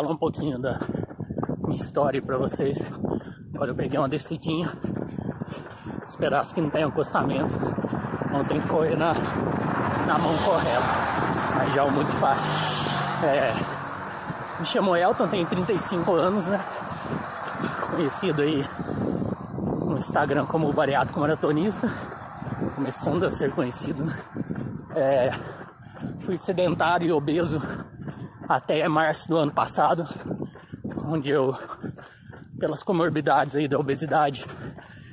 falar um pouquinho da minha história para vocês. Agora eu peguei uma descidinha. Esperasse que não tenha acostamento. Não tem que correr na, na mão correta. Mas já é muito fácil. É, me chamo Elton, tenho 35 anos, né? Conhecido aí no Instagram como bariátrico maratonista. Começando a ser conhecido, né? É, fui sedentário e obeso até março do ano passado, onde eu, pelas comorbidades aí da obesidade,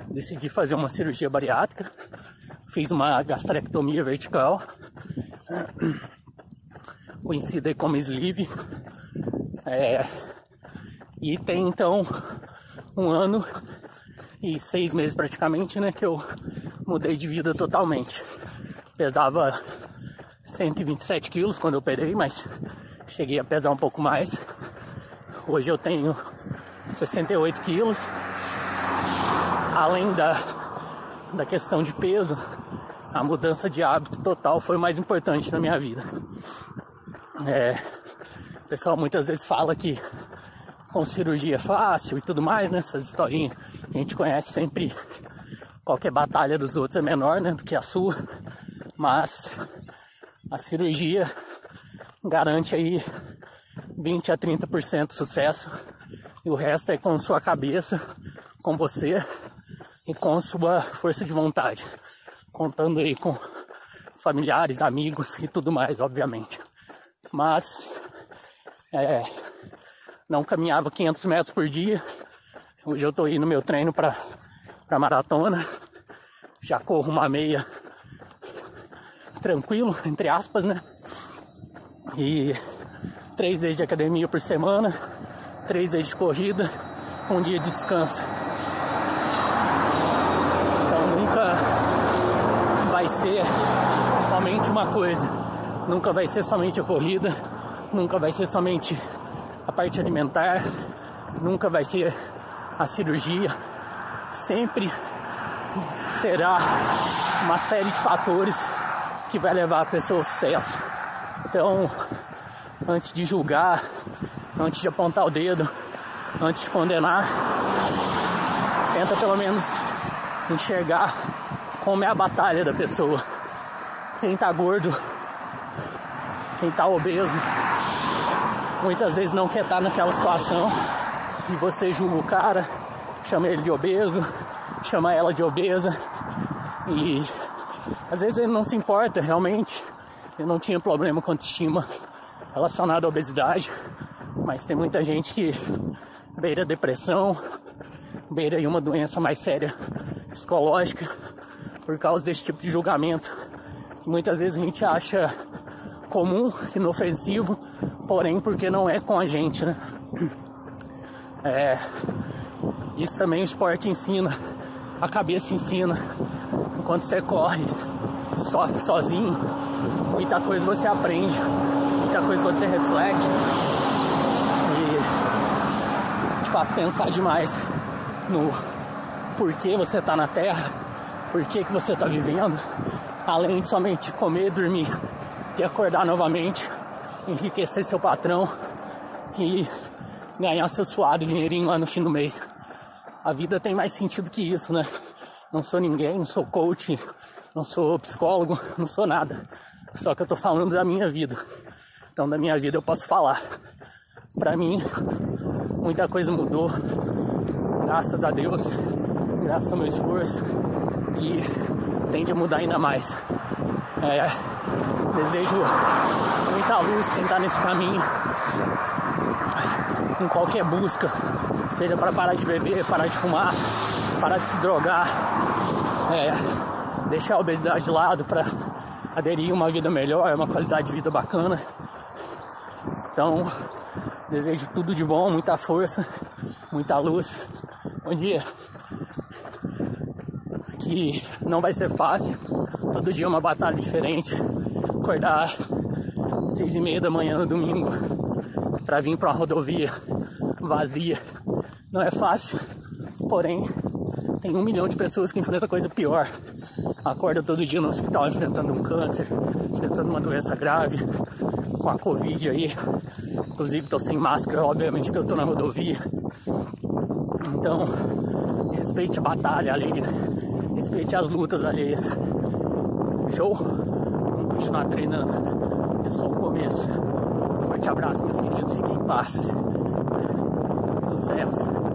decidi fazer uma cirurgia bariátrica. Fiz uma gastrectomia vertical, conhecida como sleeve. É, e tem então um ano e seis meses praticamente, né, que eu mudei de vida totalmente. Pesava 127 quilos quando eu operei, mas cheguei a pesar um pouco mais. Hoje eu tenho 68 quilos. Além da, da questão de peso, a mudança de hábito total foi mais importante na minha vida. É, o pessoal muitas vezes fala que com cirurgia é fácil e tudo mais, né? Essas historinhas que a gente conhece sempre. Qualquer batalha dos outros é menor, né? Do que a sua. Mas a cirurgia garante aí 20 a 30% de sucesso e o resto é com sua cabeça, com você e com sua força de vontade, contando aí com familiares, amigos e tudo mais, obviamente. Mas é, não caminhava 500 metros por dia. Hoje eu tô indo no meu treino para para maratona. Já corro uma meia tranquilo, entre aspas, né? E três vezes de academia por semana, três vezes de corrida, um dia de descanso. Então nunca vai ser somente uma coisa, nunca vai ser somente a corrida, nunca vai ser somente a parte alimentar, nunca vai ser a cirurgia, sempre será uma série de fatores que vai levar a pessoa ao sucesso. Então, antes de julgar, antes de apontar o dedo, antes de condenar, tenta pelo menos enxergar como é a batalha da pessoa. Quem tá gordo, quem tá obeso, muitas vezes não quer estar tá naquela situação e você julga o cara, chama ele de obeso, chama ela de obesa e às vezes ele não se importa realmente. Eu não tinha problema com autoestima relacionado à obesidade, mas tem muita gente que beira depressão, beira uma doença mais séria psicológica por causa desse tipo de julgamento. Muitas vezes a gente acha comum, inofensivo, porém porque não é com a gente, né? É, isso também o esporte ensina, a cabeça ensina. Enquanto você corre, sofre sozinho, muita coisa você aprende, muita coisa você reflete e te faz pensar demais no porquê você está na Terra, porquê que você está vivendo, além de somente comer, dormir e acordar novamente, enriquecer seu patrão e ganhar seu suado dinheirinho lá no fim do mês. A vida tem mais sentido que isso, né? Não sou ninguém, não sou coach, não sou psicólogo, não sou nada. Só que eu tô falando da minha vida. Então, da minha vida eu posso falar. Pra mim, muita coisa mudou. Graças a Deus, graças ao meu esforço. E tende a mudar ainda mais. É, desejo muita luz quem tá nesse caminho. Em qualquer busca, seja para parar de beber, parar de fumar, parar de se drogar, é, deixar a obesidade de lado para aderir a uma vida melhor, uma qualidade de vida bacana. Então, desejo tudo de bom, muita força, muita luz. Bom dia. Que não vai ser fácil. Todo dia é uma batalha diferente. Acordar seis e meia da manhã no domingo para vir para uma rodovia vazia não é fácil. Porém, tem um milhão de pessoas que enfrentam coisa pior. Acorda todo dia no hospital enfrentando um câncer, enfrentando uma doença grave, com a Covid aí. Inclusive tô sem máscara, obviamente que eu tô na rodovia. Então, respeite a batalha ali, respeite as lutas alheias. Show? Vamos continuar treinando. É só o começo. Um forte abraço, meus queridos. Fiquem em paz. Sucesso.